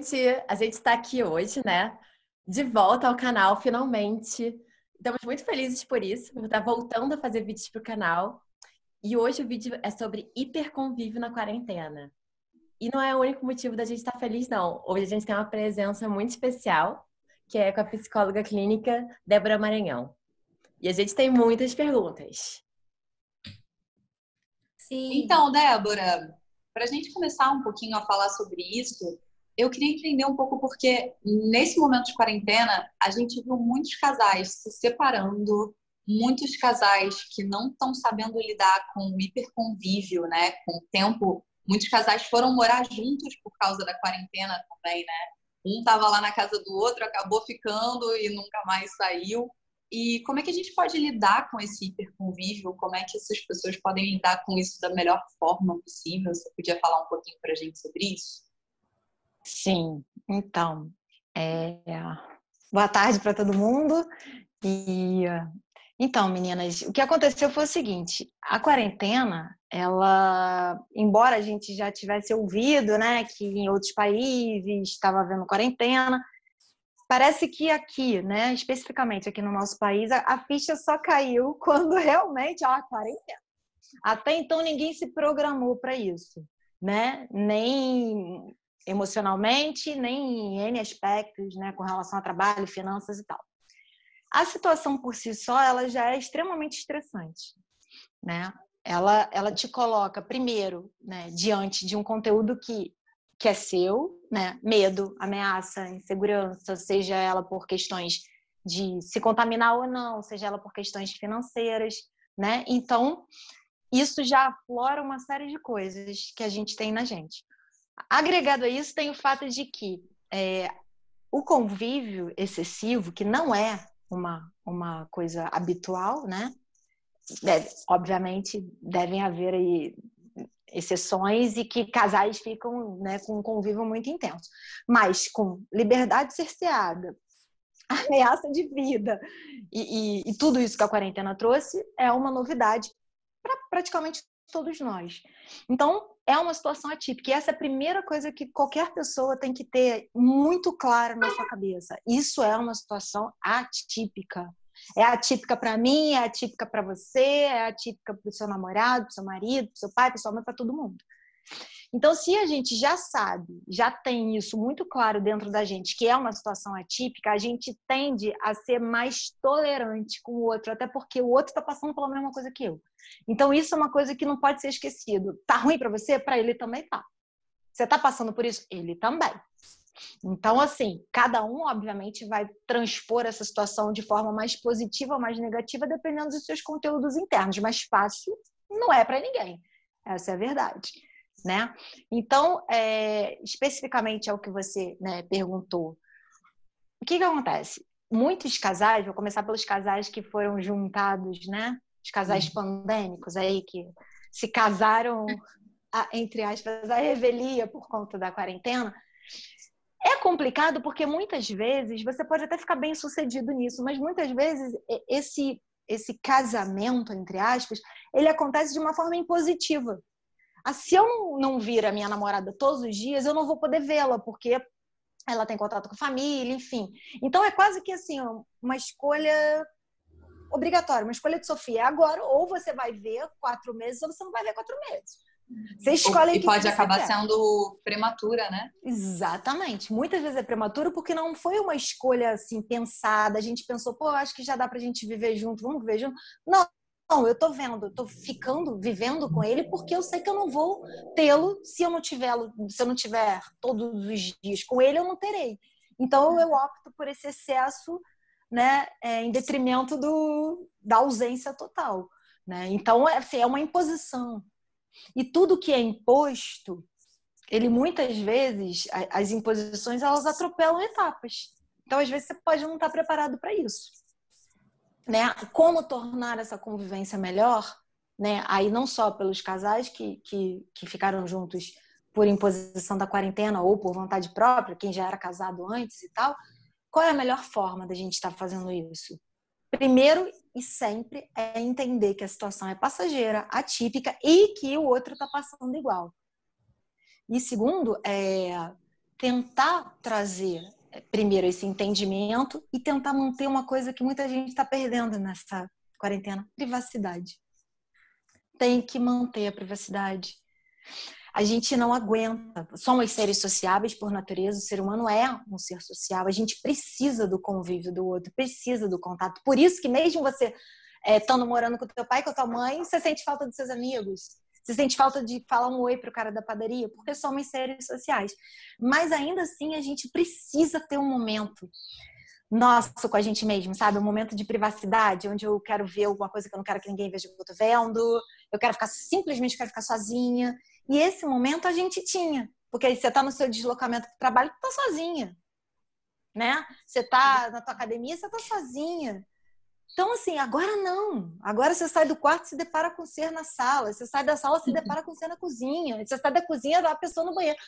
gente! A gente está aqui hoje, né? De volta ao canal, finalmente. Estamos muito felizes por isso, por estar voltando a fazer vídeos para o canal. E hoje o vídeo é sobre hiperconvívio na quarentena. E não é o único motivo da gente estar feliz, não. Hoje a gente tem uma presença muito especial, que é com a psicóloga clínica Débora Maranhão. E a gente tem muitas perguntas. Sim. Então, Débora, para a gente começar um pouquinho a falar sobre isso, eu queria entender um pouco porque nesse momento de quarentena a gente viu muitos casais se separando, muitos casais que não estão sabendo lidar com o hiperconvívio, né? Com o tempo, muitos casais foram morar juntos por causa da quarentena também, né? Um estava lá na casa do outro, acabou ficando e nunca mais saiu. E como é que a gente pode lidar com esse hiperconvívio? Como é que essas pessoas podem lidar com isso da melhor forma possível? Você podia falar um pouquinho para a gente sobre isso? Sim, então, é... boa tarde para todo mundo. E então, meninas, o que aconteceu foi o seguinte: a quarentena, ela, embora a gente já tivesse ouvido, né, que em outros países estava havendo quarentena, parece que aqui, né, especificamente aqui no nosso país, a, a ficha só caiu quando realmente, ó, quarentena. Até então ninguém se programou para isso, né? Nem emocionalmente, nem em N aspectos, né, com relação a trabalho, finanças e tal. A situação por si só, ela já é extremamente estressante, né? Ela, ela te coloca, primeiro, né, diante de um conteúdo que que é seu, né? Medo, ameaça, insegurança, seja ela por questões de se contaminar ou não, seja ela por questões financeiras, né? Então, isso já aflora uma série de coisas que a gente tem na gente. Agregado a isso, tem o fato de que é, o convívio excessivo, que não é uma, uma coisa habitual, né? Deve, obviamente, devem haver aí exceções e que casais ficam né, com um convívio muito intenso. Mas com liberdade cerceada, ameaça de vida e, e, e tudo isso que a quarentena trouxe é uma novidade para praticamente todos nós. Então, é uma situação atípica. E essa é a primeira coisa que qualquer pessoa tem que ter muito clara na sua cabeça. Isso é uma situação atípica. É atípica para mim, é atípica para você, é atípica para o seu namorado, para o seu marido, para o seu pai, para sua mãe, para todo mundo. Então, se a gente já sabe, já tem isso muito claro dentro da gente, que é uma situação atípica, a gente tende a ser mais tolerante com o outro, até porque o outro está passando pela mesma coisa que eu. Então, isso é uma coisa que não pode ser esquecido. Tá ruim para você? Para ele também tá. Você está passando por isso? Ele também. Então, assim, cada um, obviamente, vai transpor essa situação de forma mais positiva ou mais negativa, dependendo dos seus conteúdos internos. Mas fácil não é para ninguém. Essa é a verdade. Né? Então, é, especificamente ao que você né, perguntou, o que, que acontece? Muitos casais, vou começar pelos casais que foram juntados, né? Os casais uhum. pandêmicos aí que se casaram, entre aspas, a revelia por conta da quarentena é complicado porque muitas vezes você pode até ficar bem sucedido nisso, mas muitas vezes esse esse casamento entre aspas, ele acontece de uma forma impositiva. Ah, se eu não vir a minha namorada todos os dias, eu não vou poder vê-la porque ela tem contato com a família, enfim. Então é quase que assim uma escolha obrigatória, uma escolha de Sofia. Agora, ou você vai ver quatro meses, ou você não vai ver quatro meses. Você escolhe E pode acabar quer. sendo prematura, né? Exatamente. Muitas vezes é prematuro porque não foi uma escolha assim pensada. A gente pensou, pô, acho que já dá pra gente viver junto, vamos viver junto. Não, eu tô vendo, eu tô ficando, vivendo com ele porque eu sei que eu não vou tê-lo se eu não tiver, se eu não tiver todos os dias com ele, eu não terei. Então eu opto por esse excesso, né, é, em detrimento do, da ausência total, né? Então é, assim, é uma imposição, e tudo que é imposto, ele muitas vezes, as imposições, elas atropelam etapas. Então, às vezes, você pode não estar preparado para isso. Né? Como tornar essa convivência melhor? Né? Aí não só pelos casais que, que, que ficaram juntos por imposição da quarentena ou por vontade própria, quem já era casado antes e tal. Qual é a melhor forma da gente estar fazendo isso? Primeiro e sempre é entender que a situação é passageira, atípica e que o outro está passando igual. E segundo, é tentar trazer primeiro esse entendimento e tentar manter uma coisa que muita gente está perdendo nessa quarentena: privacidade. Tem que manter a privacidade. A gente não aguenta. Somos seres sociáveis por natureza, o ser humano é um ser social. A gente precisa do convívio do outro, precisa do contato. Por isso que mesmo você é, estando morando com teu pai, com a tua mãe, você sente falta dos seus amigos. Você sente falta de falar um oi pro cara da padaria, porque somos seres sociais. Mas ainda assim, a gente precisa ter um momento nosso com a gente mesmo, sabe? Um momento de privacidade, onde eu quero ver alguma coisa que eu não quero que ninguém veja o que eu tô vendo. Eu quero ficar, simplesmente quero ficar sozinha. E esse momento a gente tinha. Porque aí você tá no seu deslocamento para trabalho, tu tá sozinha. Né? Você tá na tua academia, você tá sozinha. Então, assim, agora não. Agora você sai do quarto e se depara com o ser na sala. Você sai da sala se depara com o ser na cozinha. Você sai da cozinha a pessoa no banheiro.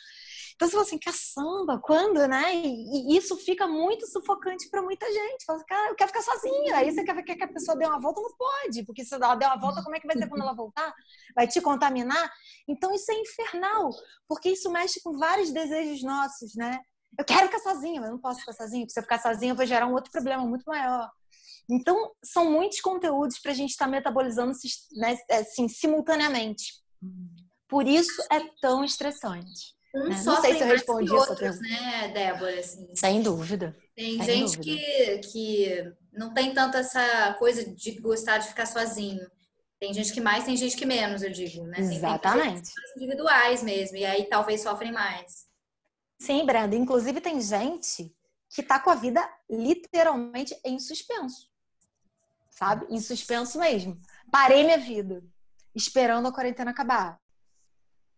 Então você fala assim, caçamba, quando, né? E, e isso fica muito sufocante para muita gente. Fala, cara, eu quero ficar sozinha. Aí você quer ver que a pessoa dê uma volta, não pode, porque se ela der uma volta, como é que vai ser quando ela voltar? Vai te contaminar? Então isso é infernal, porque isso mexe com vários desejos nossos, né? Eu quero ficar sozinha, mas eu não posso ficar sozinha, porque se eu ficar sozinha, eu vou gerar um outro problema muito maior. Então, são muitos conteúdos para a gente estar tá metabolizando né, assim, simultaneamente. Por isso é tão estressante. Um né? Não sei se eu respondi essa outros, né, Débora? Assim. Sem dúvida. Tem Sem gente dúvida. Que, que não tem tanta essa coisa de gostar de ficar sozinho. Tem gente que mais, tem gente que menos, eu digo, né? Exatamente. Tem individuais mesmo, e aí talvez sofrem mais. Sim, Brenda. Inclusive tem gente que está com a vida literalmente em suspenso. Sabe? Em suspenso mesmo. Parei minha vida, esperando a quarentena acabar.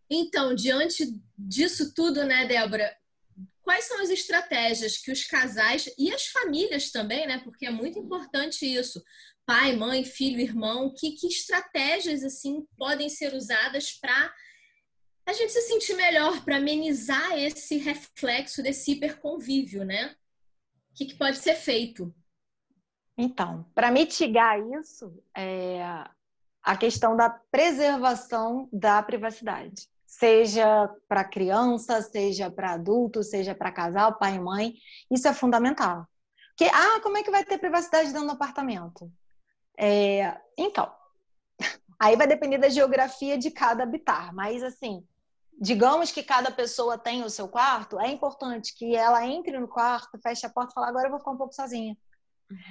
Então, diante disso tudo, né, Débora, quais são as estratégias que os casais e as famílias também, né, porque é muito importante isso, pai, mãe, filho, irmão, que, que estratégias assim podem ser usadas para a gente se sentir melhor, para amenizar esse reflexo desse hiperconvívio, né? O que, que pode ser feito? Então, para mitigar isso, é a questão da preservação da privacidade seja para criança, seja para adulto, seja para casal, pai e mãe. Isso é fundamental. Porque, ah, como é que vai ter privacidade dentro do apartamento? É, então, aí vai depender da geografia de cada habitar, mas assim, digamos que cada pessoa tem o seu quarto, é importante que ela entre no quarto, feche a porta e fale, agora eu vou ficar um pouco sozinha.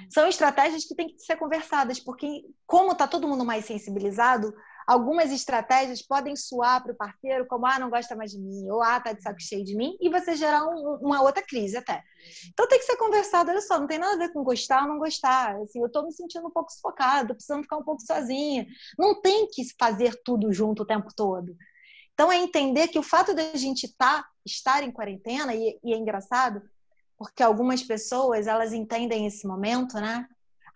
São estratégias que têm que ser conversadas, porque como está todo mundo mais sensibilizado, algumas estratégias podem soar para o parceiro como ah, não gosta mais de mim, ou ah, tá de saco cheio de mim, e você gerar um, uma outra crise até. Então tem que ser conversado, olha só, não tem nada a ver com gostar ou não gostar. Assim, eu estou me sentindo um pouco sufocada, tô precisando ficar um pouco sozinha. Não tem que fazer tudo junto o tempo todo. Então é entender que o fato de a gente tá, estar em quarentena, e, e é engraçado, porque algumas pessoas elas entendem esse momento, né?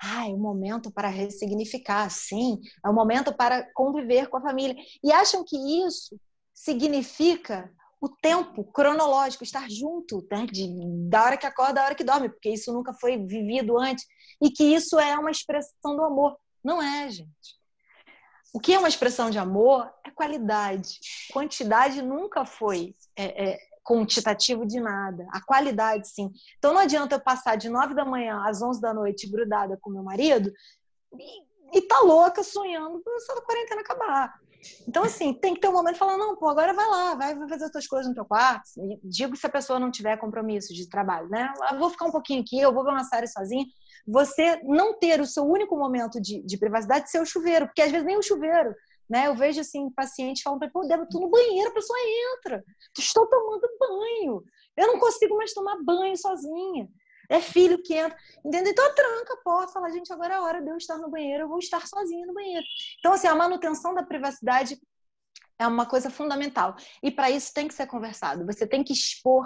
ah, é um momento para ressignificar, sim, é um momento para conviver com a família. E acham que isso significa o tempo cronológico, estar junto, né? De, da hora que acorda, da hora que dorme, porque isso nunca foi vivido antes, e que isso é uma expressão do amor. Não é, gente. O que é uma expressão de amor é qualidade. Quantidade nunca foi é, é, quantitativo de nada. A qualidade, sim. Então não adianta eu passar de 9 da manhã às 11 da noite grudada com meu marido e, e tá louca sonhando essa quarentena acabar. Então, assim, tem que ter um momento de falar, não, pô, agora vai lá, vai fazer as tuas coisas no teu quarto. Digo se a pessoa não tiver compromisso de trabalho, né? Eu vou ficar um pouquinho aqui, eu vou ver uma série sozinha. Você não ter o seu único momento de, de privacidade ser o chuveiro, porque às vezes nem o chuveiro né? Eu vejo assim, paciente falando para pô, Débora, tu no banheiro, a pessoa entra. Estou tomando banho. Eu não consigo mais tomar banho sozinha. É filho que entra. Entendeu? Então tranca a porta, fala, gente, agora é a hora de eu estar no banheiro, eu vou estar sozinha no banheiro. Então, assim, a manutenção da privacidade é uma coisa fundamental. E para isso tem que ser conversado. Você tem que expor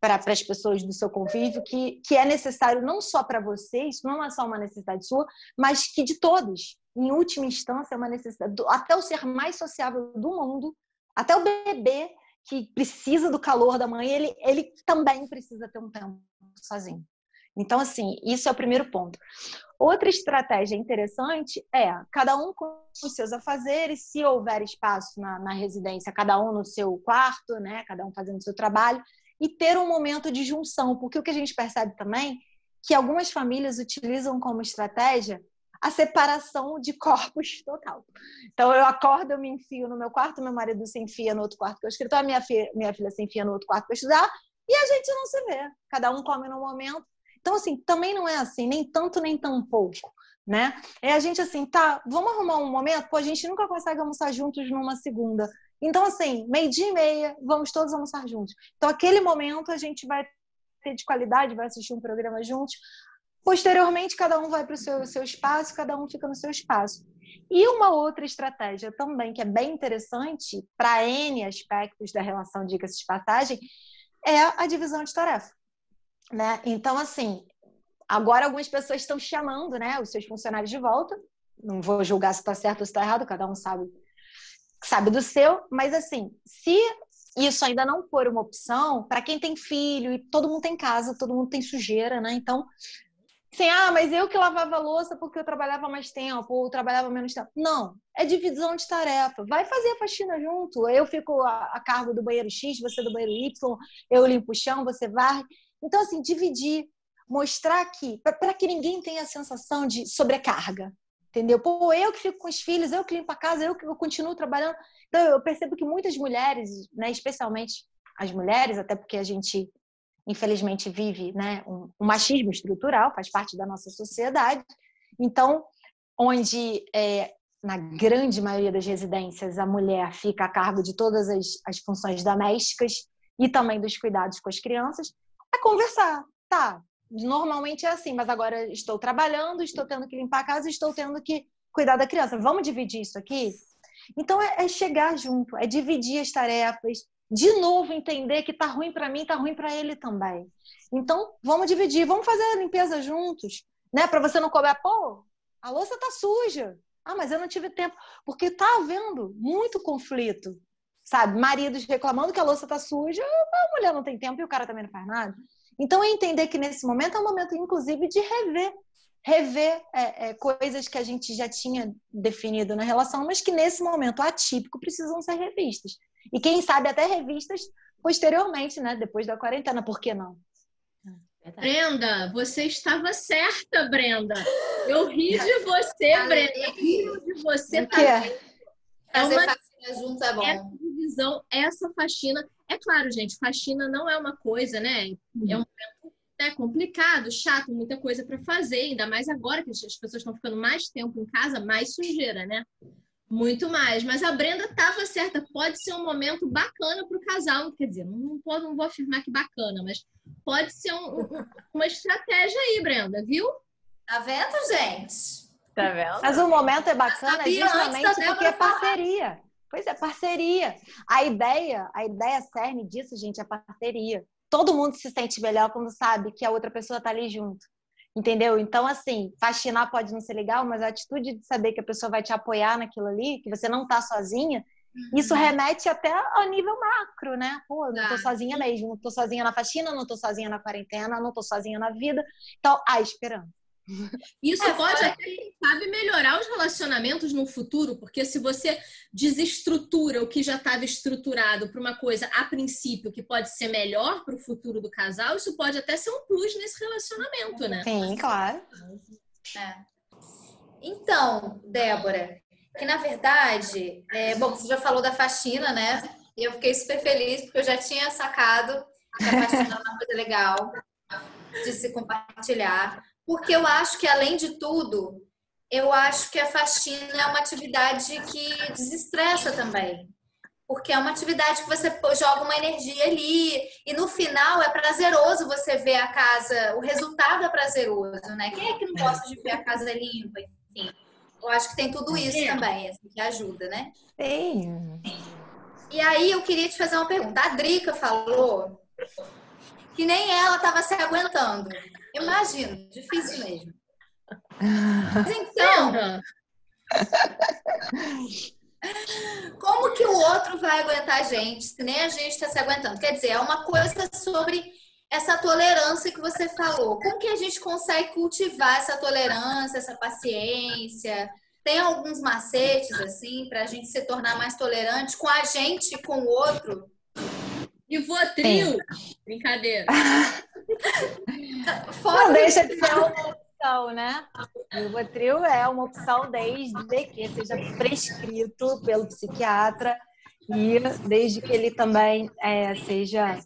para as pessoas do seu convívio que, que é necessário não só para você, isso não é só uma necessidade sua, mas que de todos em última instância, é uma necessidade. Até o ser mais sociável do mundo, até o bebê que precisa do calor da mãe, ele, ele também precisa ter um tempo sozinho. Então, assim, isso é o primeiro ponto. Outra estratégia interessante é cada um com os seus afazeres, se houver espaço na, na residência, cada um no seu quarto, né? Cada um fazendo o seu trabalho, e ter um momento de junção, porque o que a gente percebe também que algumas famílias utilizam como estratégia a separação de corpos total. Então, eu acordo, eu me enfio no meu quarto, meu marido se enfia no outro quarto que é o escritório, minha filha, minha filha se enfia no outro quarto para estudar, e a gente não se vê. Cada um come no momento. Então, assim, também não é assim, nem tanto, nem tão pouco, né? É a gente assim, tá, vamos arrumar um momento? Pô, a gente nunca consegue almoçar juntos numa segunda. Então, assim, meio-dia e meia, vamos todos almoçar juntos. Então, aquele momento a gente vai ter de qualidade, vai assistir um programa juntos. Posteriormente, cada um vai para o seu, seu espaço, cada um fica no seu espaço. E uma outra estratégia também, que é bem interessante para N aspectos da relação, diga-se de passagem, é a divisão de tarefa. Né? Então, assim, agora algumas pessoas estão chamando né, os seus funcionários de volta. Não vou julgar se está certo ou se está errado, cada um sabe, sabe do seu, mas assim, se isso ainda não for uma opção, para quem tem filho e todo mundo tem casa, todo mundo tem sujeira, né? Então, Assim, ah, mas eu que lavava louça porque eu trabalhava mais tempo ou trabalhava menos tempo. Não, é divisão de tarefa. Vai fazer a faxina junto. Eu fico a, a cargo do banheiro X, você do banheiro Y, eu limpo o chão, você varre. Então, assim, dividir, mostrar que, para que ninguém tenha a sensação de sobrecarga. Entendeu? Pô, eu que fico com os filhos, eu que limpo a casa, eu que eu continuo trabalhando. Então, eu percebo que muitas mulheres, né, especialmente as mulheres, até porque a gente infelizmente vive né, um, um, machismo estrutural, faz parte da nossa sociedade. Então, onde é, na grande maioria das residências a mulher fica a cargo de todas as, as funções domésticas e também dos cuidados com as crianças, é conversar. Tá, normalmente é assim, mas agora estou trabalhando, estou tendo que limpar a casa, estou tendo que cuidar da criança. Vamos dividir isso aqui? Então é, é chegar junto, é dividir as tarefas, de novo entender que tá ruim para mim, tá ruim para ele também. Então, vamos dividir, vamos fazer a limpeza juntos, né? Para você não cobrar, pô, a louça tá suja. Ah, mas eu não tive tempo, porque tá havendo muito conflito, sabe? Maridos reclamando que a louça tá suja, a mulher não tem tempo e o cara também não faz nada. Então, é entender que nesse momento é um momento, inclusive, de rever rever é, é, coisas que a gente já tinha definido na relação, mas que nesse momento atípico precisam ser revistas. E quem sabe até revistas posteriormente, né? Depois da quarentena, por que não? Brenda, você estava certa, Brenda. Eu ri de você, Brenda. Rio de você tá é Fazer uma... faxina junto é bom. Essa divisão, essa faxina. É claro, gente, faxina não é uma coisa, né? É um momento né, complicado, chato, muita coisa para fazer, ainda mais agora que as pessoas estão ficando mais tempo em casa, mais sujeira, né? Muito mais. Mas a Brenda estava certa. Pode ser um momento bacana para o casal. Quer dizer, não, não, não vou afirmar que bacana, mas pode ser um, uma estratégia aí, Brenda, viu? Tá vendo, gente? Tá vendo? Mas o momento é bacana justamente porque é parceria. Pois é, parceria. A ideia, a ideia cerne disso, gente, é parceria. Todo mundo se sente melhor quando sabe que a outra pessoa tá ali junto. Entendeu? Então, assim, faxinar pode não ser legal, mas a atitude de saber que a pessoa vai te apoiar naquilo ali, que você não tá sozinha, uhum. isso remete até ao nível macro, né? Pô, não tô tá. sozinha mesmo, não tô sozinha na faxina, não tô sozinha na quarentena, não tô sozinha na vida. Então, há esperança. Isso é, pode até, quem sabe, melhorar os relacionamentos no futuro, porque se você desestrutura o que já estava estruturado para uma coisa a princípio que pode ser melhor para o futuro do casal, isso pode até ser um plus nesse relacionamento, né? Sim, claro. É. Então, Débora, que na verdade, é, bom, você já falou da faxina, né? E eu fiquei super feliz porque eu já tinha sacado que a faxina é uma coisa legal de se compartilhar porque eu acho que, além de tudo, eu acho que a faxina é uma atividade que desestressa também. Porque é uma atividade que você joga uma energia ali e no final é prazeroso você ver a casa, o resultado é prazeroso, né? Quem é que não gosta de ver a casa limpa, enfim. Eu acho que tem tudo isso é. também, assim, que ajuda, né? Sim. E aí eu queria te fazer uma pergunta. A Drica falou que nem ela estava se aguentando. Imagino, difícil mesmo. Mas então, como que o outro vai aguentar a gente se nem a gente está se aguentando? Quer dizer, é uma coisa sobre essa tolerância que você falou. Como que a gente consegue cultivar essa tolerância, essa paciência? Tem alguns macetes, assim, para a gente se tornar mais tolerante com a gente e com o outro? E Votril? Brincadeira. Fora Não deixa de ser uma opção, né? O Votril é uma opção desde que seja prescrito pelo psiquiatra e desde que ele também é, seja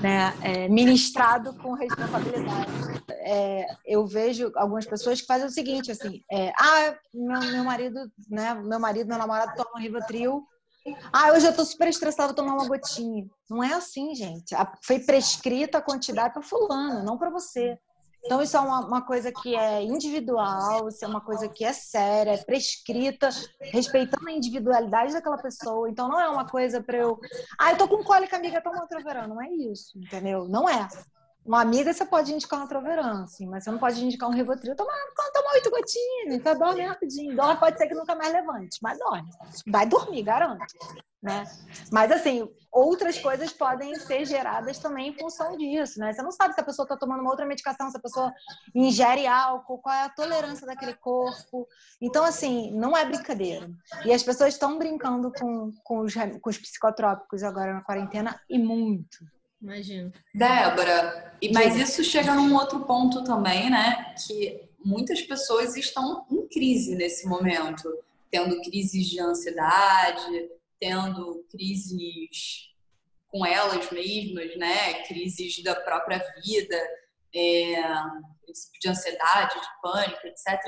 né, é, ministrado com responsabilidade. É, eu vejo algumas pessoas que fazem o seguinte, assim, é, ah, meu, meu marido, né, meu marido, meu namorado toma Rivotril, ah, hoje eu tô super estressada, vou tomar uma gotinha. Não é assim, gente. Foi prescrita a quantidade para fulano, não para você. Então, isso é uma, uma, coisa que é individual, isso é uma coisa que é séria, é prescrita, respeitando a individualidade daquela pessoa. Então, não é uma coisa para eu. Ah, eu tô com cólica, amiga, toma outro verão. Não é isso, entendeu? Não é. Uma amiga você pode indicar um Troveran, assim, mas você não pode indicar um Rivotril. Toma, toma oito gotinhas, então dorme rapidinho. Dorme pode ser que nunca mais levante, mas dorme. Vai dormir, garanto. Né? Mas, assim, outras coisas podem ser geradas também em função disso, né? Você não sabe se a pessoa está tomando uma outra medicação, se a pessoa ingere álcool, qual é a tolerância daquele corpo. Então, assim, não é brincadeira. E as pessoas estão brincando com, com, os, com os psicotrópicos agora na quarentena e muito. Imagino. Débora, mas isso chega num outro ponto também, né? Que muitas pessoas estão em crise nesse momento, tendo crises de ansiedade, tendo crises com elas mesmas, né? Crises da própria vida, é, princípio de ansiedade, de pânico, etc.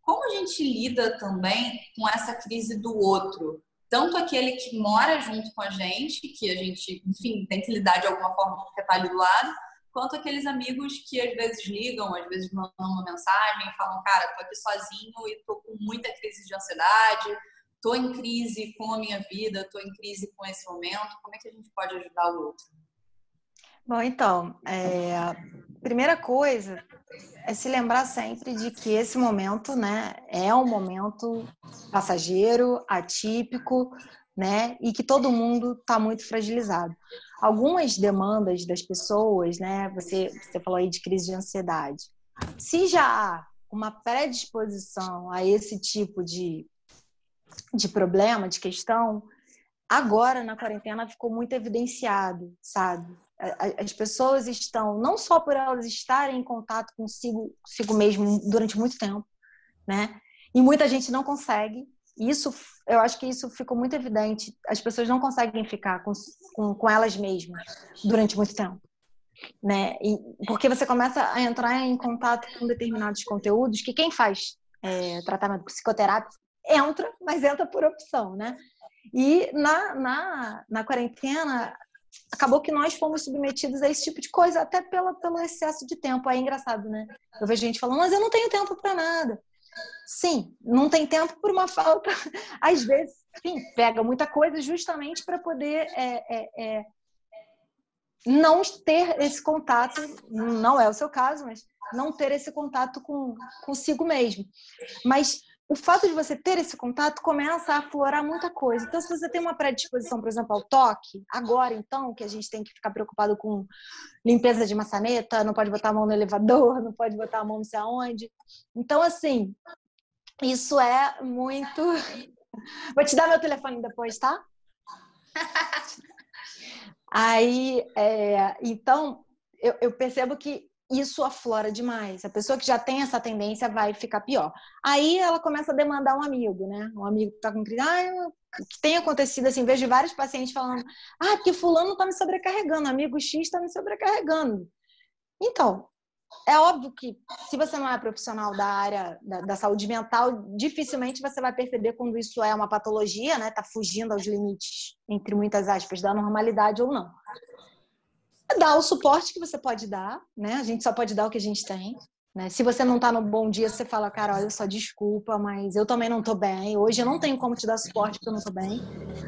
Como a gente lida também com essa crise do outro? tanto aquele que mora junto com a gente, que a gente, enfim, tem que lidar de alguma forma porque está ali do lado, quanto aqueles amigos que às vezes ligam, às vezes mandam uma mensagem falam, cara, tô aqui sozinho e tô com muita crise de ansiedade, tô em crise com a minha vida, tô em crise com esse momento, como é que a gente pode ajudar o outro? Bom, então, é, primeira coisa é se lembrar sempre de que esse momento, né, é um momento passageiro, atípico, né, e que todo mundo está muito fragilizado. Algumas demandas das pessoas, né, você, você falou aí de crise de ansiedade. Se já há uma predisposição a esse tipo de, de problema, de questão, agora na quarentena ficou muito evidenciado, sabe? as pessoas estão, não só por elas estarem em contato consigo, consigo mesmo durante muito tempo, né? E muita gente não consegue. Isso, eu acho que isso ficou muito evidente. As pessoas não conseguem ficar com, com, com elas mesmas durante muito tempo. Né? E, porque você começa a entrar em contato com determinados conteúdos que quem faz é, tratamento psicoterápico entra, mas entra por opção, né? E na, na, na quarentena, acabou que nós fomos submetidos a esse tipo de coisa, até pela, pelo excesso de tempo. Aí é engraçado, né? Eu vejo gente falando, mas eu não tenho tempo para nada. Sim, não tem tempo por uma falta. Às vezes, enfim, pega muita coisa justamente para poder é, é, é, não ter esse contato, não é o seu caso, mas não ter esse contato com consigo mesmo. Mas o fato de você ter esse contato começa a aflorar muita coisa. Então, se você tem uma predisposição, por exemplo, ao toque, agora então, que a gente tem que ficar preocupado com limpeza de maçaneta, não pode botar a mão no elevador, não pode botar a mão não sei aonde. Então, assim, isso é muito. Vou te dar meu telefone depois, tá? Aí, é, então, eu, eu percebo que isso aflora demais. A pessoa que já tem essa tendência vai ficar pior. Aí ela começa a demandar um amigo, né? Um amigo que tá com crise. Ah, que tem acontecido assim, vejo vários pacientes falando: "Ah, porque fulano tá me sobrecarregando, amigo X tá me sobrecarregando". Então, é óbvio que se você não é profissional da área da, da, saúde mental, dificilmente você vai perceber quando isso é uma patologia, né? Tá fugindo aos limites, entre muitas aspas, da normalidade ou não dar o suporte que você pode dar, né? A gente só pode dar o que a gente tem. Né? Se você não está no bom dia, você fala, cara, olha só, desculpa, mas eu também não estou bem. Hoje eu não tenho como te dar suporte porque eu não estou bem.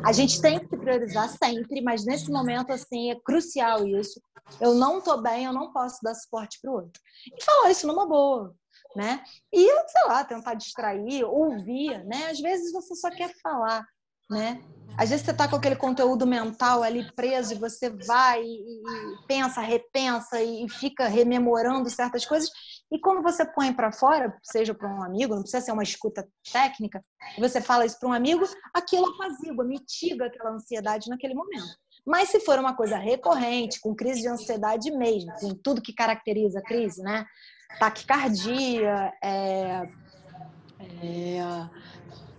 A gente tem que priorizar sempre, mas nesse momento, assim, é crucial isso. Eu não estou bem, eu não posso dar suporte para outro. E falar isso numa boa, né? E, sei lá, tentar distrair, ouvir, né? Às vezes você só quer falar. Né? Às vezes você está com aquele conteúdo mental ali preso e você vai e, pensa, repensa e fica rememorando certas coisas. E quando você põe para fora, seja para um amigo, não precisa ser uma escuta técnica, você fala isso para um amigo, aquilo apazigua, mitiga aquela ansiedade naquele momento. Mas se for uma coisa recorrente, com crise de ansiedade mesmo, com tudo que caracteriza a crise, né? Taquicardia, é, é,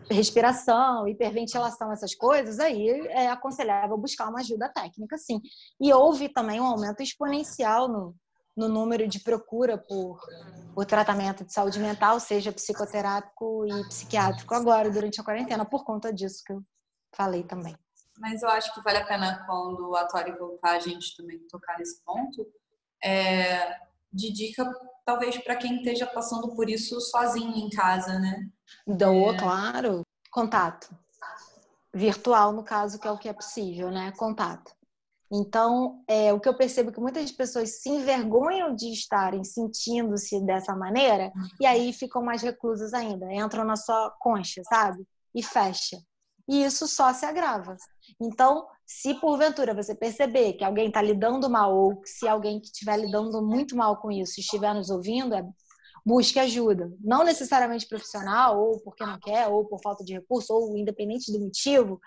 respiração, hiperventilação, essas coisas, aí é aconselhável buscar uma ajuda técnica, sim. E houve também um aumento exponencial no, no número de procura por, por tratamento de saúde mental, seja psicoterápico e psiquiátrico, agora, durante a quarentena, por conta disso que eu falei também. Mas eu acho que vale a pena, quando a Tori voltar, a gente também tocar nesse ponto, é, de dica, talvez, para quem esteja passando por isso sozinho em casa, né? Dou, é... claro. Contato. Virtual, no caso, que é o que é possível, né? Contato. Então, é, o que eu percebo é que muitas pessoas se envergonham de estarem sentindo-se dessa maneira e aí ficam mais reclusas ainda, entram na sua concha, sabe? E fecha. E isso só se agrava. Então, se porventura você perceber que alguém está lidando mal ou se alguém que estiver lidando muito mal com isso estiver nos ouvindo, é busque ajuda. Não necessariamente profissional, ou porque não quer, ou por falta de recurso, ou independente do motivo.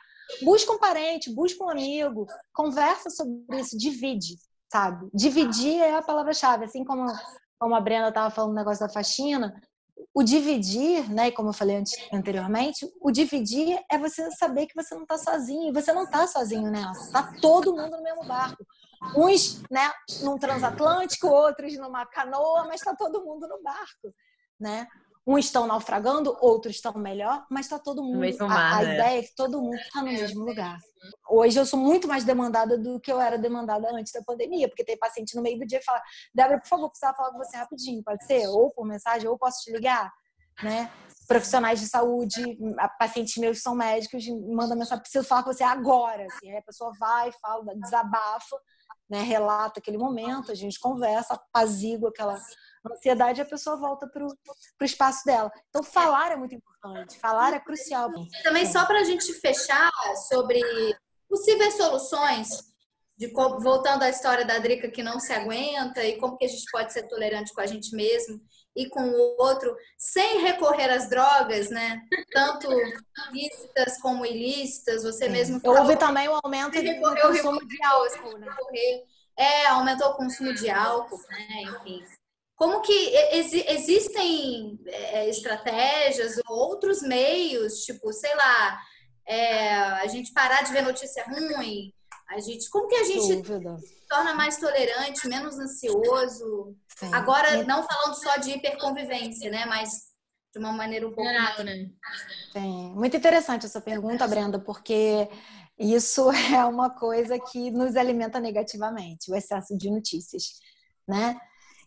Busca um parente, busca um amigo, conversa sobre isso, divide, sabe? Dividir é a palavra-chave. Assim como, como a Brenda estava falando no negócio da faxina, o dividir, né, como eu falei antes, anteriormente, o dividir é você saber que você não está sozinho. Você não está sozinho nessa. Está todo mundo no mesmo barco. Uns, né, num transatlântico, outros numa canoa, mas está todo mundo no barco, né? Uns estão naufragando, outros estão melhor, mas está todo mundo. Mar, a, a né? ideia é que todo mundo está no mesmo lugar. Hoje eu sou muito mais demandada do que eu era demandada antes da pandemia, porque tem paciente no meio do dia que fala: Débora, por favor, precisava falar com você rapidinho, pode ser? Ou por mensagem, ou posso te ligar? Né? Profissionais de saúde, pacientes meus que são médicos, mandam mensagem: preciso falar com você agora. Assim, aí a pessoa vai, fala, desabafa, né? relata aquele momento, a gente conversa, apazigua aquela ansiedade, a pessoa volta para o espaço dela. Então, falar é muito importante, falar é crucial. Também, só para a gente fechar sobre possíveis soluções, de voltando à história da Drica que não se aguenta e como que a gente pode ser tolerante com a gente mesmo e com o outro, sem recorrer às drogas, né? Tanto lícitas como ilícitas, você mesmo falou. Houve também o um aumento do consumo de álcool, né? É, aumentou o consumo de álcool, né? Enfim. Como que ex existem é, estratégias ou outros meios, tipo, sei lá, é, a gente parar de ver notícia ruim, a gente, como que a gente Dúvida. se torna mais tolerante, menos ansioso? Sim. Agora, não falando só de hiperconvivência, né, mas de uma maneira um pouco Geral, né? Sim. Muito interessante essa pergunta, Brenda, porque isso é uma coisa que nos alimenta negativamente, o excesso de notícias, né?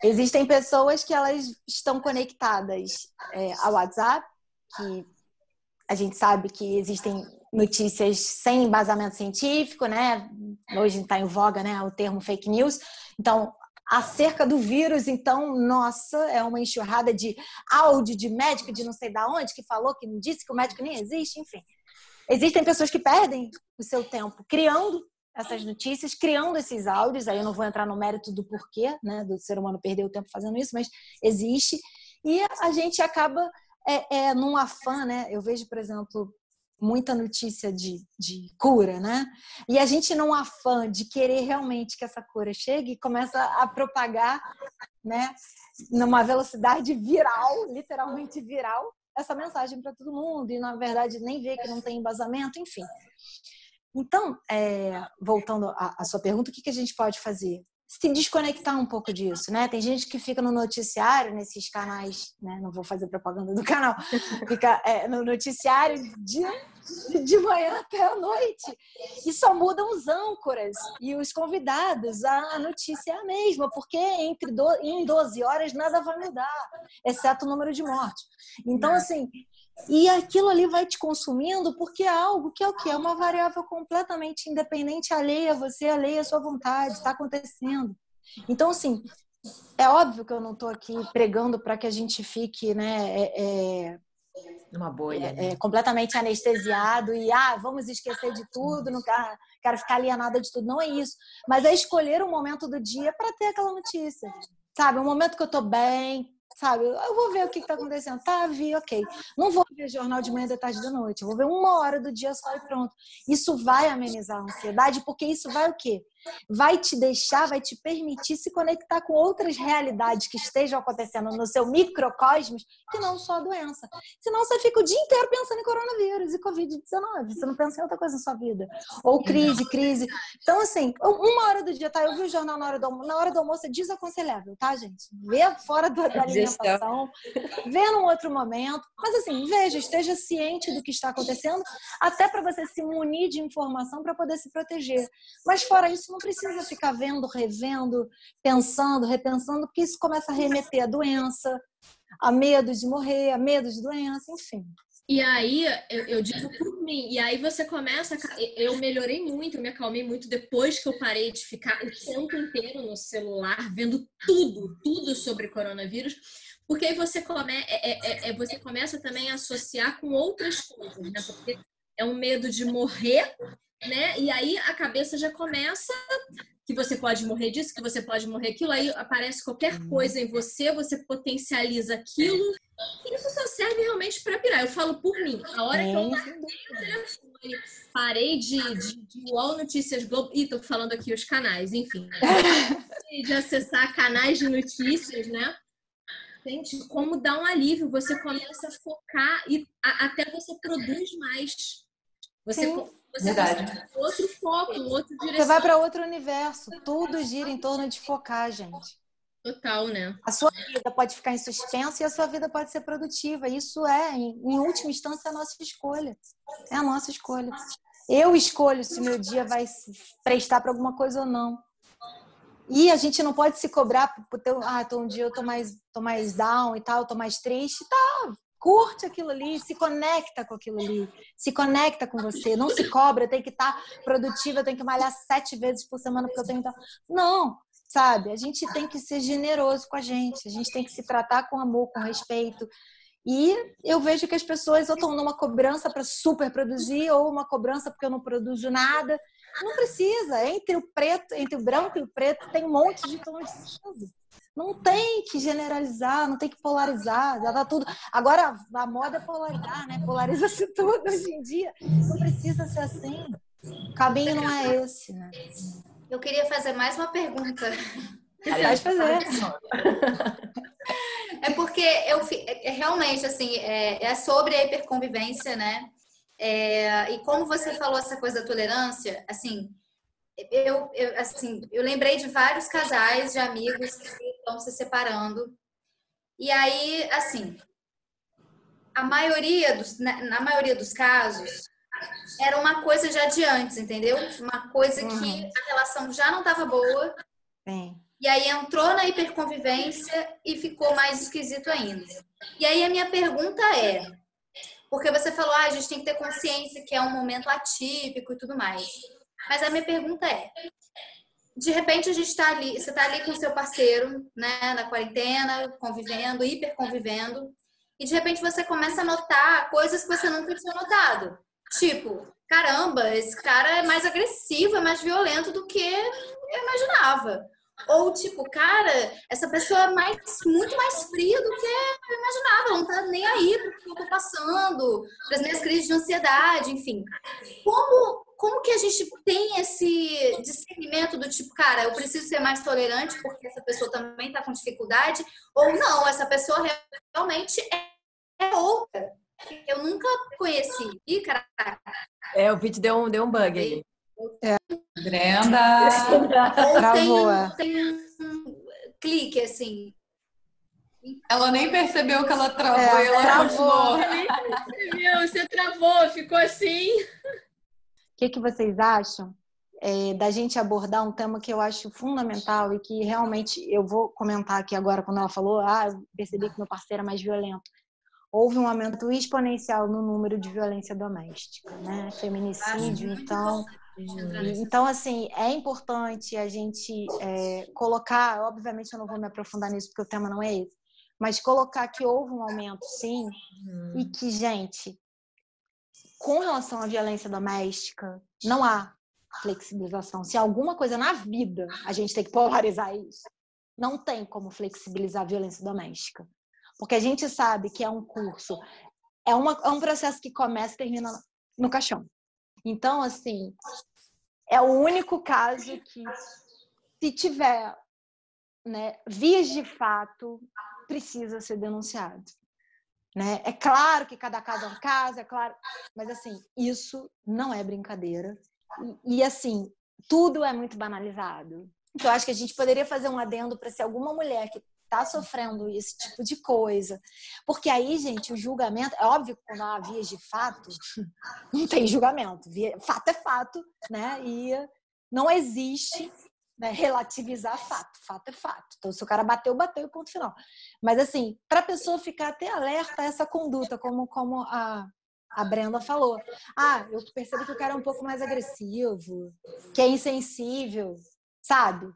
Existem pessoas que elas estão conectadas é, ao WhatsApp, que a gente sabe que existem notícias sem embasamento científico, né? Hoje está em voga, né, o termo fake news. Então, acerca do vírus, então, nossa, é uma enxurrada de áudio de médico de não sei da onde que falou que disse que o médico nem existe, enfim. Existem pessoas que perdem o seu tempo criando essas notícias, criando esses áudios. Aí eu não vou entrar no mérito do porquê, né, do ser humano perder o tempo fazendo isso, mas existe. E a gente acaba é, é num afã, né? Eu vejo, por exemplo, muita notícia de, de cura, né? E a gente num afã de querer realmente que essa cura chegue, começa a propagar, né, numa velocidade viral, literalmente viral, essa mensagem para todo mundo e na verdade nem vê que não tem embasamento, enfim. Então, é, voltando à, sua pergunta, o que, que a gente pode fazer? Se desconectar um pouco disso, né? Tem gente que fica no noticiário, nesses canais, né? Não vou fazer propaganda do canal, fica é, no noticiário de, de manhã até a noite e só mudam os âncoras e os convidados. A notícia é a mesma, porque entre do, em 12 horas nada vai mudar, exceto o número de mortes. Então, é. assim, e aquilo ali vai te consumindo porque é algo que é o que? É uma variável completamente independente, alheia a você, alheia à sua vontade, está acontecendo. Então, assim, é óbvio que eu não estou aqui pregando para que a gente fique, né, é, é, Uma bolha. É, é, completamente anestesiado e, ah, vamos esquecer de tudo, não quero, quero ficar alienada de tudo. Não é isso. Mas é escolher um momento do dia para ter aquela notícia. Sabe, um momento que eu tô bem, sabe? Eu vou ver o que está acontecendo. Tá, vi, ok. Não vou ver jornal de manhã, de tarde, da noite. Eu vou ver uma hora do dia só e pronto. Isso vai amenizar a ansiedade, porque isso vai o quê? Vai te deixar, vai te permitir se conectar com outras realidades que estejam acontecendo no seu microcosmos, que não só a doença. Senão você fica o dia inteiro pensando em coronavírus e Covid-19. Você não pensa em outra coisa na sua vida. Ou crise, crise. Então, assim, uma hora do dia, tá? Eu vi o jornal na hora do. Na hora do almoço é desaconselhável, tá, gente? Vê fora da, alimentação, vê num outro momento. Mas, assim, veja, esteja ciente do que está acontecendo, até para você se munir de informação para poder se proteger. Mas, fora isso, não precisa ficar vendo, revendo, pensando, repensando, porque isso começa a remeter a doença, a medo de morrer, a medo de doença, enfim. E aí, eu, eu, digo por mim, e aí você começa. Eu melhorei muito, me acalmei muito depois que eu parei de ficar o tempo inteiro no celular, vendo tudo, tudo sobre coronavírus, porque aí você, come, é, é, é, é você começa também a associar com outras coisas, né? Porque é um medo de morrer né? E aí a cabeça já começa que você pode morrer disso, que você pode morrer aquilo, aí aparece qualquer uhum. coisa em você, você potencializa aquilo. E isso só serve realmente para pirar. Eu falo por mim. A hora que eu larguei o telefone, parei de, de, de UOL Notícias Globo. Ih, tô falando aqui os canais, enfim. de acessar canais de notícias, né? Gente, como dá um alívio, você começa a focar e a, até você produz mais. Você Sim você Verdade. outro foco, um outro direção. Você vai para outro universo. Tudo gira em torno de focar, gente. Total, né? A sua vida pode ficar em suspenso e a sua vida pode ser produtiva. Isso é, em, em última instância, a nossa escolha. É a nossa escolha. Eu escolho se meu dia vai prestar para alguma coisa ou não. E a gente não pode se cobrar por ter, ah, tô um dia eu tô mais, tô mais down e tal, tô mais triste, tá, curte aquilo ali, se conecta com aquilo ali, se conecta com você, não se cobra, tem que estar tá produtiva, tem que malhar sete vezes por semana porque eu tenho. Não, sabe? A gente tem que ser generoso com a gente, a gente tem que se tratar com amor, com respeito. E eu vejo que as pessoas ou estão numa cobrança para super produzir ou uma cobrança porque eu não produzo nada. Não precisa. Entre o preto, entre o branco e o preto tem um monte de tons de cinza. Não tem que generalizar, não tem que polarizar, já tá tudo. Agora a moda é polarizar, né? Polariza-se tudo hoje em dia. Não precisa ser assim. O caminho não é esse, né? Eu queria fazer mais uma pergunta. Pode fazer. É porque eu é realmente assim é, é sobre a hiperconvivência, né? É, e como você falou essa coisa da tolerância, assim, eu, eu, assim, eu lembrei de vários casais de amigos que estão se separando. E aí, assim, a maioria dos, na, na maioria dos casos, era uma coisa já de antes, entendeu? Uma coisa que uhum. a relação já não estava boa. Sim. E aí entrou na hiperconvivência e ficou mais esquisito ainda. E aí a minha pergunta é, porque você falou, ah, a gente tem que ter consciência que é um momento atípico e tudo mais. Mas a minha pergunta é: de repente a gente está ali, você está ali com o seu parceiro, né, na quarentena, convivendo, hiper convivendo, e de repente você começa a notar coisas que você nunca tinha notado. Tipo, caramba, esse cara é mais agressivo, é mais violento do que eu imaginava. Ou tipo, cara, essa pessoa é mais, muito mais fria do que eu imaginava, não tá nem aí pro que eu tô passando, para as minhas crises de ansiedade, enfim. Como como que a gente tem esse discernimento do tipo, cara, eu preciso ser mais tolerante porque essa pessoa também está com dificuldade, ou não, essa pessoa realmente é, é outra. Eu nunca conheci. Ih, caraca. É, o vídeo deu um, deu um bug aí. É. Brenda! Travou. Tem, tem um clique, assim. Ela nem percebeu que ela travou é, e ela travou. Você travou, ficou assim que, que vocês acham é, da gente abordar um tema que eu acho fundamental e que realmente eu vou comentar aqui agora quando ela falou, ah, percebi que meu parceiro é mais violento. Houve um aumento exponencial no número de violência doméstica, né? Feminicídio, então. Então, assim, é importante a gente é, colocar, obviamente eu não vou me aprofundar nisso porque o tema não é esse, mas colocar que houve um aumento, sim, Uhum. e que, gente, com relação à violência doméstica, não há flexibilização. Se alguma coisa na vida a gente tem que polarizar isso, não tem como flexibilizar a violência doméstica. Porque a gente sabe que é um curso, é, uma, é um processo que começa e termina no caixão. Então, assim, é o único caso que, se tiver né, vias de fato, precisa ser denunciado. Né? É claro que cada caso é um caso, é claro, mas assim, isso não é brincadeira. E, e assim, tudo é muito banalizado. Então, eu acho que a gente poderia fazer um adendo para se alguma mulher que está sofrendo esse tipo de coisa. Porque aí, gente, o julgamento, é óbvio que quando há vias de fato, não tem julgamento. Fato é fato, né? E não existe né, relativizar fato. Fato é fato. Então, se o cara bateu, bateu, ponto final. Mas, assim, para a pessoa ficar até alerta a essa conduta, como, como a, a Brenda falou. Ah, eu percebo que o cara é um pouco mais agressivo, que é insensível, sabe?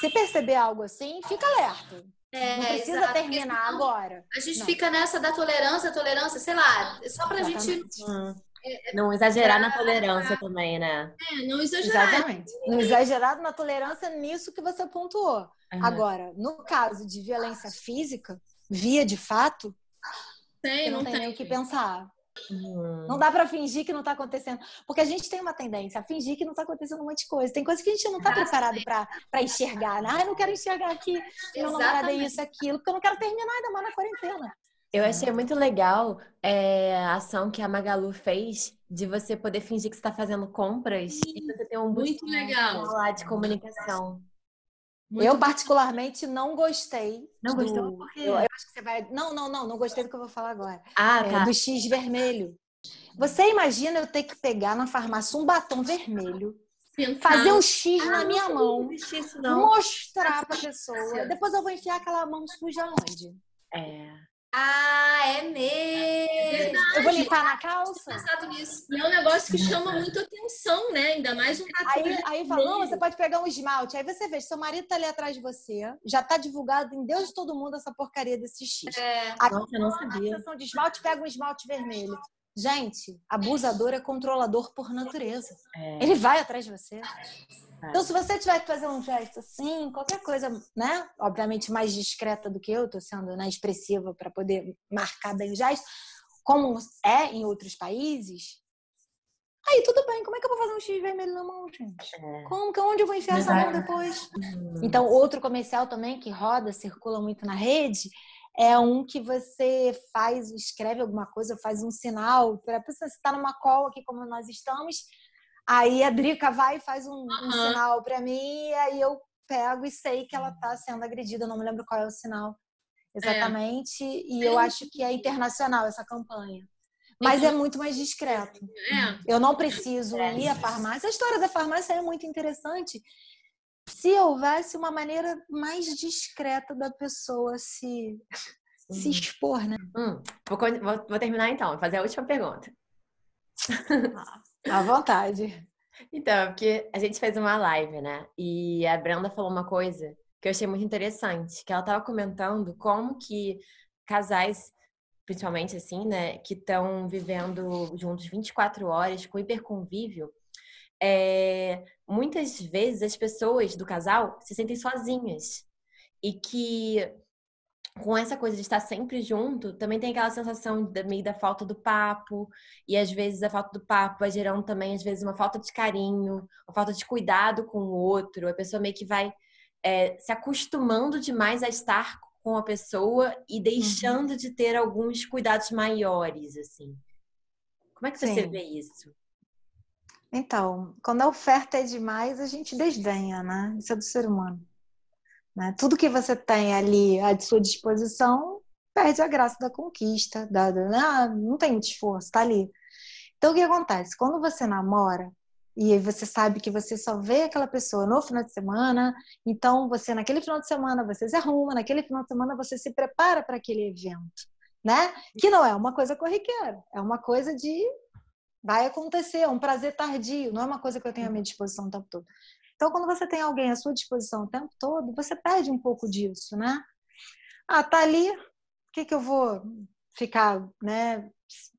Se perceber algo assim, fica alerta. É, não precisa exato, terminar agora. A gente Não. fica nessa da tolerância, tolerância, sei lá, só pra gente. Exatamente. Hum. Não exagerar na tolerância também, né? É, não exagerar. Exatamente. No exagerado na tolerância nisso que você pontuou. Uhum. Agora, no caso de violência física, via de fato, Tem, eu não, não tenho tem. nem o que pensar. Hum. Não dá pra fingir que não tá acontecendo. Porque a gente tem uma tendência a fingir que não tá acontecendo um monte de coisa. Tem coisa que a gente não tá preparado pra, pra enxergar. né? Ah, eu não quero enxergar aqui. Meu namorado é isso, aquilo. Porque eu não quero terminar ainda mais na quarentena. Eu achei muito legal é, a ação que a Magalu fez de você poder fingir que você está fazendo compras e você ter um Muito legal. lá de comunicação. Muito eu, particularmente, não gostei. Não do... gostou por quê? Eu, eu acho que você vai. Não, não, não. Não gostei do que eu vou falar agora. Ah, É, tá. do X vermelho. Você imagina eu ter que pegar na farmácia um batom vermelho, pensar. fazer um X na minha mão, isso, não. mostrar pra pessoa. Depois eu vou enfiar aquela mão suja onde? É. Ah, é mesmo. Eu vou limpar na calça? Pensado nisso. E é um negócio que chama muito atenção, né? Ainda mais um batom Aí, aí fala, não, vermelho. você pode pegar um esmalte. Aí você vê, seu marido tá ali atrás de você, já tá divulgado em Deus de todo mundo essa porcaria desse X. É, Aí, Nossa, eu não sabia. de esmalte, pega um esmalte vermelho. Gente, abusador é controlador por natureza. É. Ele vai atrás de você. Então, se você tiver que fazer um gesto assim, qualquer coisa, né? Obviamente mais discreta do que eu, tô sendo né, expressiva para poder marcar bem o gesto, como é em outros países. Aí tudo bem, como é que eu vou fazer um X vermelho na mão, gente? É. Como que onde eu vou enfiar essa mão depois? Então, outro comercial também que roda, circula muito na rede, é um que você faz, escreve alguma coisa, faz um sinal para pessoa você está numa call aqui como nós estamos. Aí a Drica vai e faz um, um sinal para mim e aí eu pego e sei que ela está sendo agredida. Não me lembro qual é o sinal exatamente. E eu acho que é internacional essa campanha. Mas é muito mais discreto. É. Eu não preciso ir à farmácia. A história da farmácia é muito interessante. Se houvesse uma maneira mais discreta da pessoa se, se expor, né? Hum, vou, vou- vou terminar então, fazer a última pergunta. À vontade. Então, porque a gente fez uma live, né? E a Brenda falou uma coisa que eu achei muito interessante, que ela estava comentando como que casais, principalmente assim, né, que estão vivendo juntos 24 horas com hiperconvívio, é, muitas vezes as pessoas do casal se sentem sozinhas. E que com essa coisa de estar sempre junto, também tem aquela sensação da, meio da falta do papo, e às vezes a falta do papo vai gerando também, às vezes, uma falta de carinho, uma falta de cuidado com o outro. A pessoa meio que vai é, se acostumando demais a estar com a pessoa e deixando de ter alguns cuidados maiores, assim. Como é que você Sim. vê isso? Então, quando a oferta é demais, a gente desdenha, né? Isso é do ser humano. Né? Tudo que você tem ali à sua disposição perde a graça da conquista, da, da- ah, não tem esforço, tá ali. Então, o que acontece? Quando você namora e aí você sabe que você só vê aquela pessoa no final de semana, então você naquele final de semana você se arruma, naquele final de semana você se prepara para aquele evento, né? Que não é uma coisa corriqueira, é uma coisa de vai acontecer, é um prazer tardio, não é uma coisa que eu tenho à minha disposição o tempo todo. Então, quando você tem alguém à sua disposição o tempo todo, você perde um pouco disso, né? Ah, tá ali, o que, que eu vou ficar, né,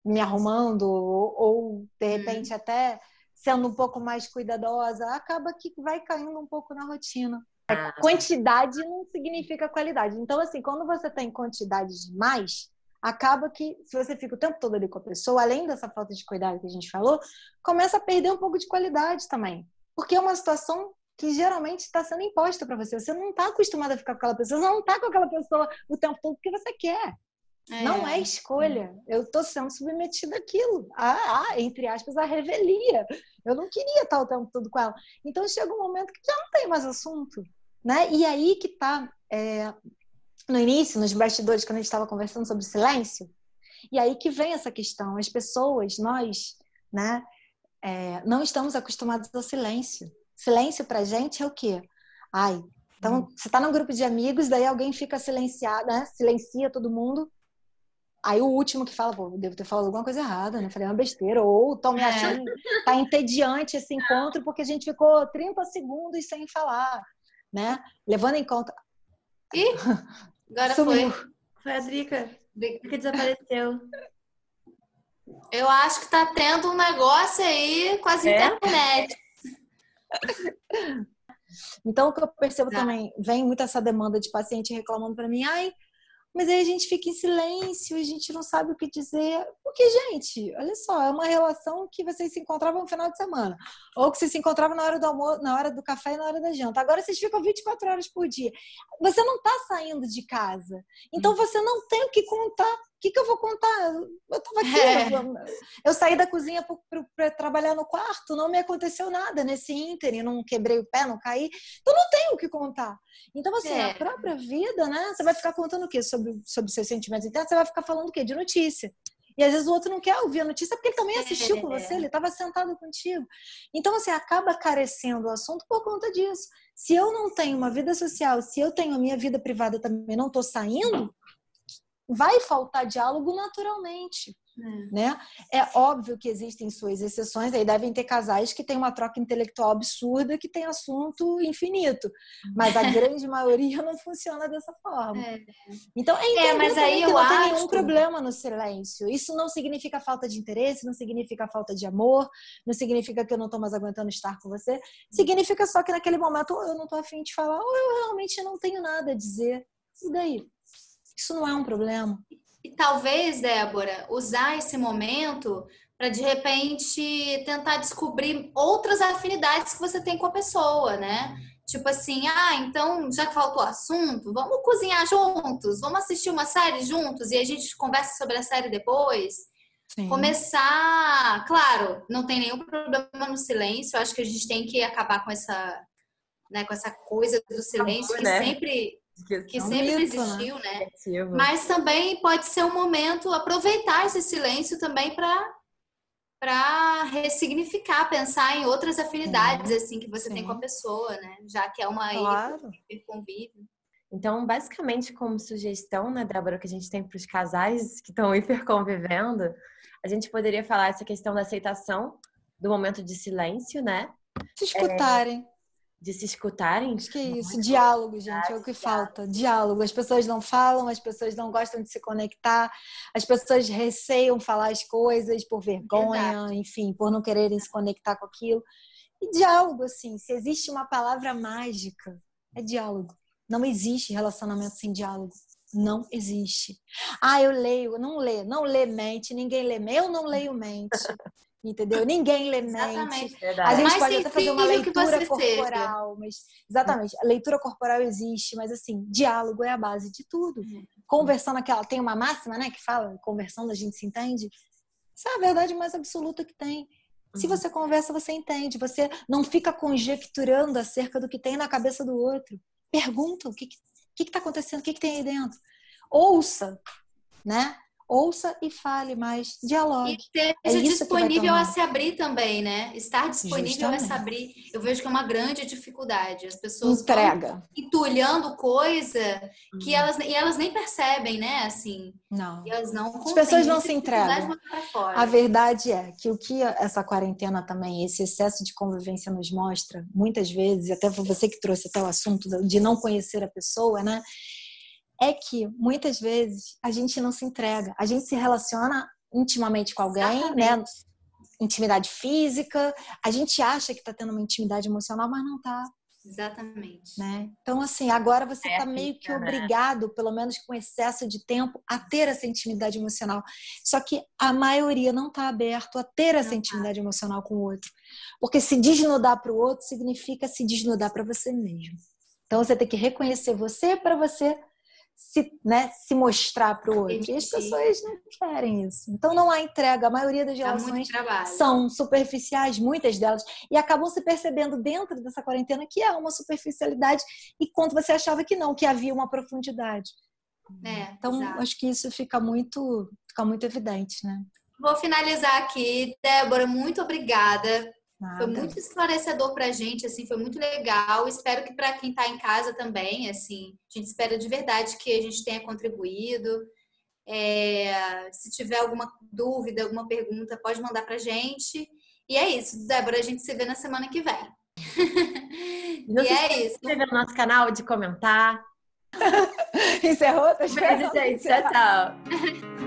me arrumando ou, ou de repente hum. até sendo um pouco mais cuidadosa, acaba que vai caindo um pouco na rotina. Ah. Quantidade não significa qualidade. Então, assim, quando você tem quantidade demais, acaba que, se você fica o tempo todo ali com a pessoa, além dessa falta de cuidado que a gente falou, começa a perder um pouco de qualidade também. Porque é uma situação que geralmente está sendo imposta para você. Você não está acostumado a ficar com aquela pessoa, você não está com aquela pessoa o tempo todo porque você quer. É. Não é escolha. Eu estou sendo submetida àquilo. A, a, entre aspas, a revelia. Eu não queria estar o tempo todo com ela. Então chega um momento que já não tem mais assunto. Né? E aí que está é, no início, nos bastidores, quando a gente estava conversando sobre silêncio, e aí que vem essa questão. As pessoas, nós, né, é, não estamos acostumados ao silêncio. Silêncio pra gente é o quê? Ai, então hum. você está num grupo de amigos, daí alguém fica silenciado, né? Silencia todo mundo. Aí o último que fala, pô, devo ter falado alguma coisa errada, né? Falei uma besteira. Ou tô me é. achando, é. tá entediante esse encontro porque a gente ficou 30 segundos sem falar, né? Levando em conta. Ih, agora Sumiu. foi. Foi a Drica. que desapareceu. Eu acho que tá tendo um negócio aí com as é? internet. Então, o que eu percebo tá. também, vem muito essa demanda de paciente reclamando para mim, ai, mas aí a gente fica em silêncio, a gente não sabe o que dizer. Porque, gente, olha só, é uma relação que vocês se encontravam no final de semana. Ou que vocês se encontravam na hora do almoço, na hora do café e na hora da janta. Agora vocês ficam 24 horas por dia. Você não está saindo de casa. Então hum. você não tem o que contar que, que eu vou contar? Eu estava aqui, é. eu, saí da cozinha para trabalhar no quarto, não me aconteceu nada nesse ínterim, não quebrei o pé, não caí, então não tenho o que contar. Então, assim, é. a própria vida, né? Você vai ficar contando o quê sobre, sobre seus sentimentos internos? Você vai ficar falando o quê? De notícia. E às vezes o outro não quer ouvir a notícia porque ele também assistiu com você, ele estava sentado contigo. Então você acaba carecendo o assunto por conta disso. Se eu não tenho uma vida social, se eu tenho a minha vida privada também, não estou saindo, vai faltar diálogo naturalmente. É. Né? é óbvio que existem suas exceções, aí devem ter casais que têm uma troca intelectual absurda, que tem assunto infinito, mas a grande maioria não funciona dessa forma. É. Então é, é mas aí eu não acho... tem nenhum problema no silêncio. Isso não significa falta de interesse, não significa falta de amor, não significa que eu não estou mais aguentando estar com você. Significa só que naquele momento eu não estou afim de falar, ou eu realmente não tenho nada a dizer. E daí? Isso não é um problema. E talvez, Débora, usar esse momento para de repente tentar descobrir outras afinidades que você tem com a pessoa, né? Tipo assim, ah, então já que faltou assunto, vamos cozinhar juntos, vamos assistir uma série juntos e a gente conversa sobre a série depois. Sim. Começar, claro, não tem nenhum problema no silêncio, eu acho que a gente tem que acabar com essa, né, com essa coisa do silêncio que né? sempre que, sempre existiu, né? né? Mas também pode ser um momento aproveitar esse silêncio também para para ressignificar, pensar em outras afinidades sim, assim que você sim. tem com a pessoa, né? Já que é uma claro. hiperconvívio. Então, basicamente, como sugestão, né, Débora, que a gente tem para os casais que estão hiperconvivendo, a gente poderia falar essa questão da aceitação do momento de silêncio, né? Se escutarem. É, de se escutarem. Acho que é isso, diálogo, gente, é o que falta. Diálogo. As pessoas não falam, as pessoas não gostam de se conectar, as pessoas receiam falar as coisas por vergonha, Exato. enfim, por não quererem se conectar com aquilo. E diálogo, assim, se existe uma palavra mágica, é diálogo. Não existe relacionamento sem diálogo. Não existe. Ah, eu leio, não lê, não lê mente, ninguém lê eu não leio mente. entendeu? Ninguém lê mente. A gente pode até fazer uma leitura corporal, seja. mas exatamente, a leitura corporal existe, mas assim, diálogo é a base de tudo. Uhum. Conversando aquela, tem uma máxima, né, que fala, conversando a gente se entende. Isso é a verdade mais absoluta que tem. Se uhum. você conversa, você entende. Você não fica conjecturando acerca do que tem na cabeça do outro. Pergunta o que está acontecendo, o que, que tem aí dentro. Ouça, né? Ouça e fale mais, dialogue. E esteja é disponível a se abrir também, né? Estar disponível Justamente. a se abrir. Eu vejo que é uma grande dificuldade. As pessoas entrega entulhando coisa que uhum. elas e elas nem percebem, né? Assim. Não. E elas não As pessoas não se entregam. A verdade é que o que essa quarentena também, esse excesso de convivência nos mostra, muitas vezes, até você que trouxe até o assunto de não conhecer a pessoa, né? É que muitas vezes a gente não se entrega, a gente se relaciona intimamente com alguém, né? Exatamente. né? Intimidade física, a gente acha que está tendo uma intimidade emocional, mas não está. Exatamente. Né? Então, assim, agora você está é meio que obrigado, pelo menos com excesso de tempo, a ter essa intimidade emocional. Só que a maioria não está aberto a ter essa não tá. intimidade tá. emocional com o outro. Porque se desnudar para o outro significa se desnudar para você mesmo. Então, você tem que reconhecer você para você se, né, se mostrar para o outro. E as pessoas não querem isso. Então não há entrega. A maioria das relações são superficiais, muitas delas, e acabam se percebendo dentro dessa quarentena que é uma superficialidade e quando você achava que não, que havia uma profundidade. É, então exato. acho que isso fica muito, fica muito evidente, né? Vou finalizar aqui, Débora. Muito obrigada Nada. Foi muito esclarecedor para a gente, assim, foi muito legal. Espero que para quem está em casa também, assim, a gente espera de verdade que a gente tenha contribuído. É, se tiver alguma dúvida, alguma pergunta, pode mandar para a gente. E é isso, Débora, a gente se vê na semana que vem. Não e é isso. Se inscrever no nosso canal, de comentar. Encerrou? Tá Beijo, gente. Tchau, tchau.